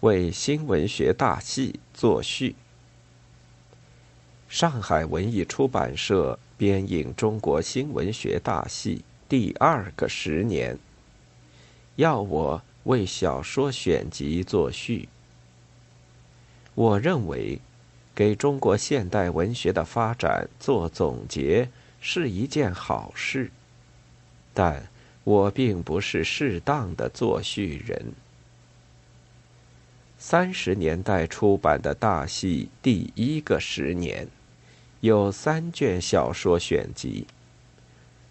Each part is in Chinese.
为新文学大戏作序。上海文艺出版社编印《中国新文学大戏》第二个十年，要我为小说选集作序。我认为，给中国现代文学的发展做总结是一件好事，但我并不是适当的作序人。三十年代出版的大戏第一个十年，有三卷小说选集。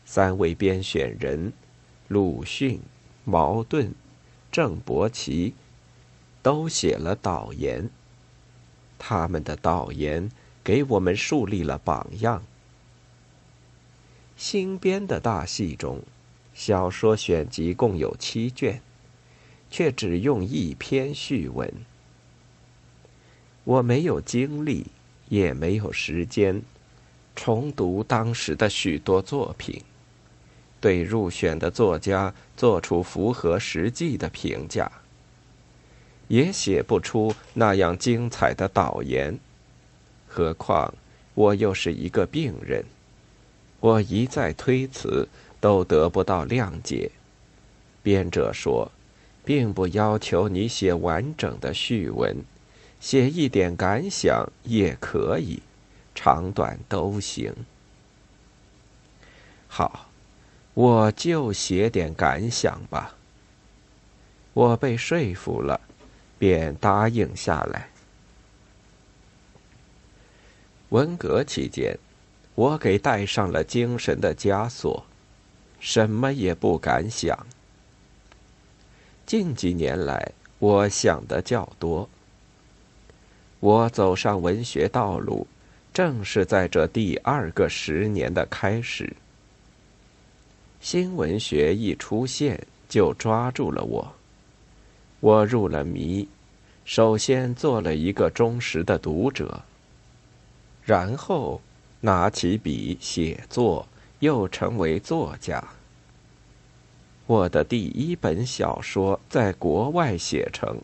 三位编选人，鲁迅、茅盾、郑伯奇，都写了导言。他们的导言给我们树立了榜样。新编的大戏中，小说选集共有七卷。却只用一篇序文。我没有精力，也没有时间重读当时的许多作品，对入选的作家做出符合实际的评价，也写不出那样精彩的导言。何况我又是一个病人，我一再推辞，都得不到谅解。编者说。并不要求你写完整的序文，写一点感想也可以，长短都行。好，我就写点感想吧。我被说服了，便答应下来。文革期间，我给戴上了精神的枷锁，什么也不敢想。近几年来，我想的较多。我走上文学道路，正是在这第二个十年的开始。新文学一出现，就抓住了我。我入了迷，首先做了一个忠实的读者，然后拿起笔写作，又成为作家。我的第一本小说在国外写成。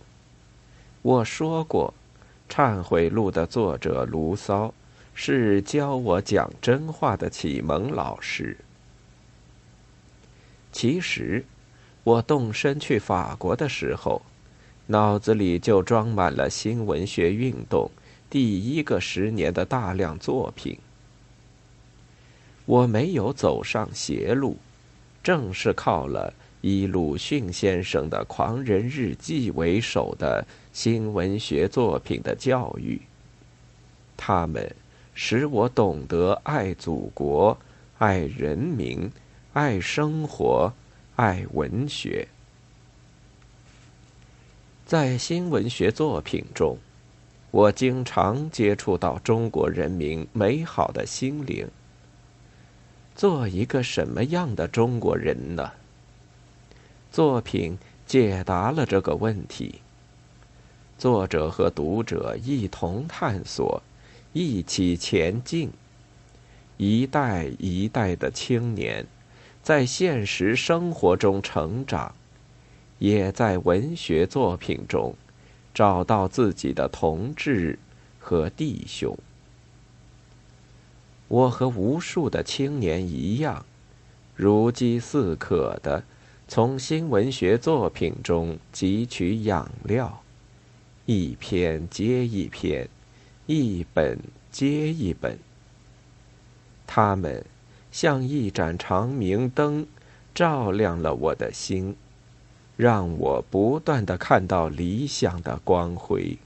我说过，《忏悔录》的作者卢骚是教我讲真话的启蒙老师。其实，我动身去法国的时候，脑子里就装满了新文学运动第一个十年的大量作品。我没有走上邪路。正是靠了以鲁迅先生的《狂人日记》为首的新文学作品的教育，他们使我懂得爱祖国、爱人民、爱生活、爱文学。在新文学作品中，我经常接触到中国人民美好的心灵。做一个什么样的中国人呢？作品解答了这个问题。作者和读者一同探索，一起前进。一代一代的青年，在现实生活中成长，也在文学作品中找到自己的同志和弟兄。我和无数的青年一样，如饥似渴的从新文学作品中汲取养料，一篇接一篇，一本接一本。他们像一盏长明灯，照亮了我的心，让我不断的看到理想的光辉。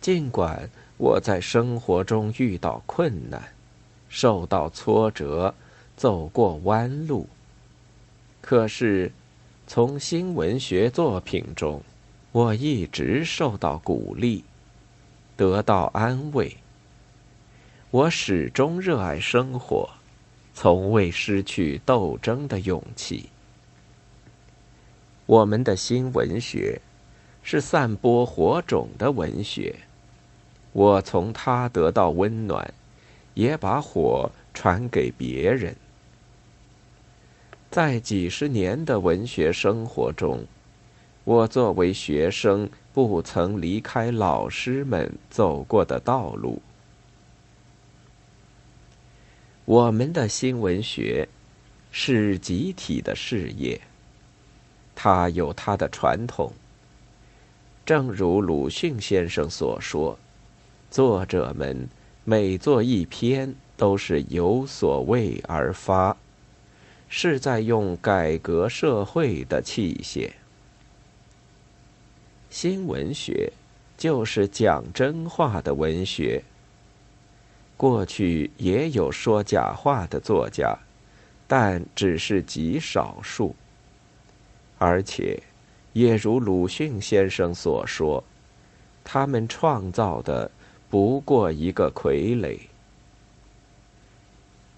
尽管。我在生活中遇到困难，受到挫折，走过弯路。可是，从新文学作品中，我一直受到鼓励，得到安慰。我始终热爱生活，从未失去斗争的勇气。我们的新文学，是散播火种的文学。我从他得到温暖，也把火传给别人。在几十年的文学生活中，我作为学生，不曾离开老师们走过的道路。我们的新闻学是集体的事业，它有它的传统。正如鲁迅先生所说，作者们每作一篇都是有所为而发，是在用改革社会的器械。新文学就是讲真话的文学。过去也有说假话的作家，但只是极少数。而且，也如鲁迅先生所说，他们创造的不过一个傀儡。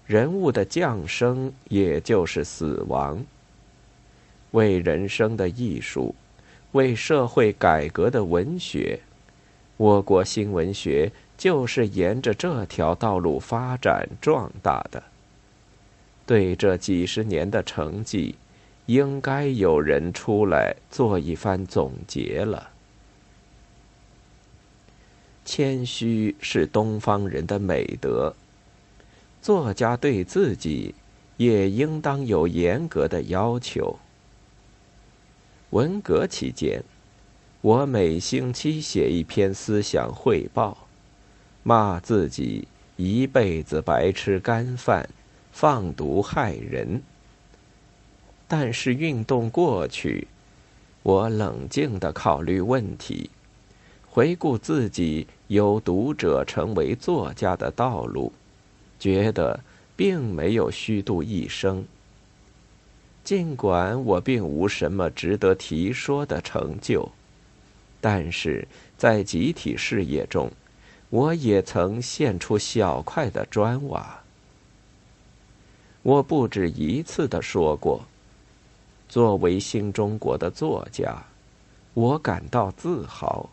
人物的降生，也就是死亡。为人生的艺术，为社会改革的文学，我国新文学。就是沿着这条道路发展壮大的。对这几十年的成绩，应该有人出来做一番总结了。谦虚是东方人的美德，作家对自己也应当有严格的要求。文革期间，我每星期写一篇思想汇报。骂自己一辈子白吃干饭，放毒害人。但是运动过去，我冷静的考虑问题，回顾自己由读者成为作家的道路，觉得并没有虚度一生。尽管我并无什么值得提说的成就，但是在集体事业中。我也曾献出小块的砖瓦。我不止一次的说过，作为新中国的作家，我感到自豪，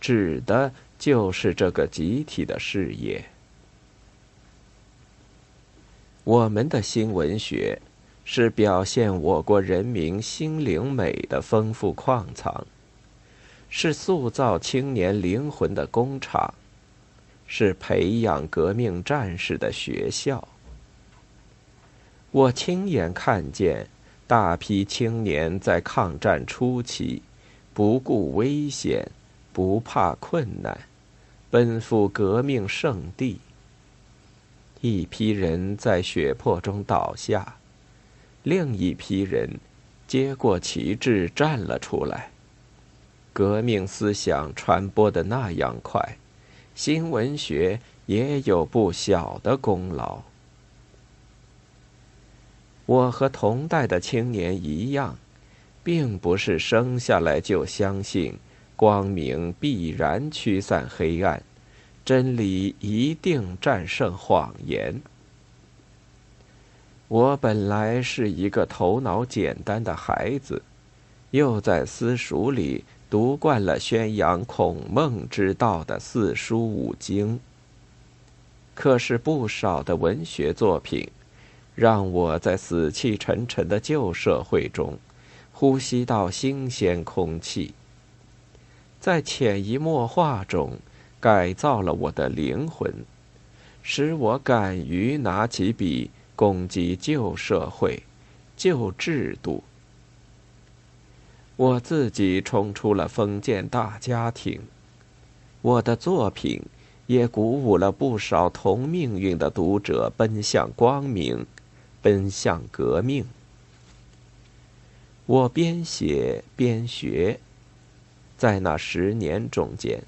指的就是这个集体的事业。我们的新文学，是表现我国人民心灵美的丰富矿藏，是塑造青年灵魂的工厂。是培养革命战士的学校。我亲眼看见大批青年在抗战初期，不顾危险，不怕困难，奔赴革命圣地。一批人在血泊中倒下，另一批人接过旗帜站了出来。革命思想传播的那样快。新文学也有不小的功劳。我和同代的青年一样，并不是生下来就相信光明必然驱散黑暗，真理一定战胜谎言。我本来是一个头脑简单的孩子，又在私塾里。读惯了宣扬孔孟之道的四书五经，可是不少的文学作品，让我在死气沉沉的旧社会中，呼吸到新鲜空气，在潜移默化中改造了我的灵魂，使我敢于拿起笔攻击旧社会、旧制度。我自己冲出了封建大家庭，我的作品也鼓舞了不少同命运的读者奔向光明，奔向革命。我边写边学，在那十年中间，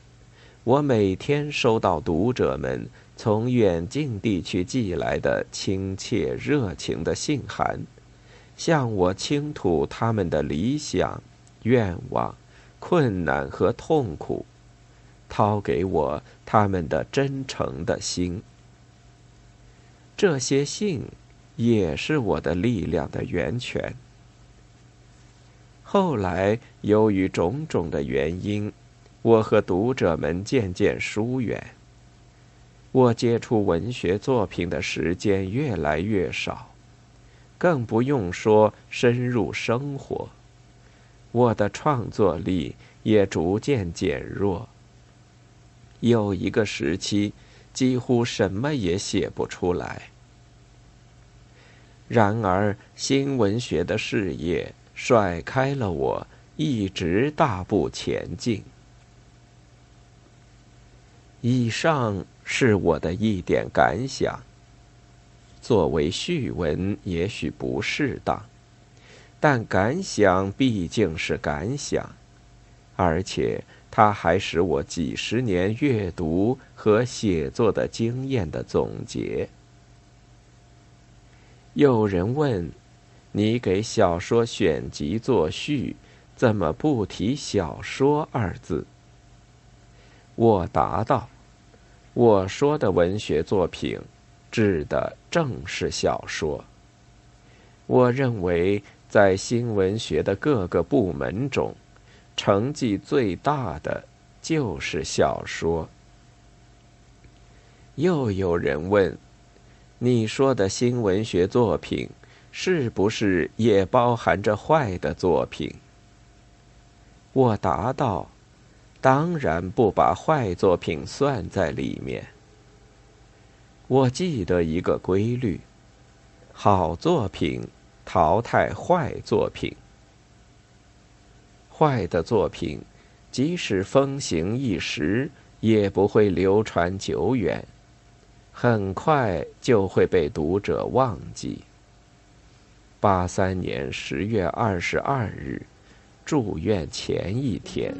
我每天收到读者们从远近地区寄来的亲切热情的信函，向我倾吐他们的理想。愿望、困难和痛苦，掏给我他们的真诚的心。这些信也是我的力量的源泉。后来由于种种的原因，我和读者们渐渐疏远，我接触文学作品的时间越来越少，更不用说深入生活。我的创作力也逐渐减弱。有一个时期，几乎什么也写不出来。然而，新文学的事业甩开了我，一直大步前进。以上是我的一点感想。作为序文，也许不适当，但感想毕竟是感想，而且它还是我几十年阅读和写作的经验的总结。有人问：“你给小说选集作序，怎么不提小说二字？”我答道：“我说的文学作品，指的正是小说。我认为，在新文学的各个部门中，成绩最大的就是小说。”又有人问：“你说的新文学作品，是不是也包含着坏的作品？”我答道。当然不把坏作品算在里面。我记得一个规律：好作品淘汰坏作品，坏的作品即使风行一时，也不会流传久远，很快就会被读者忘记。八三年十月二十二日，住院前一天。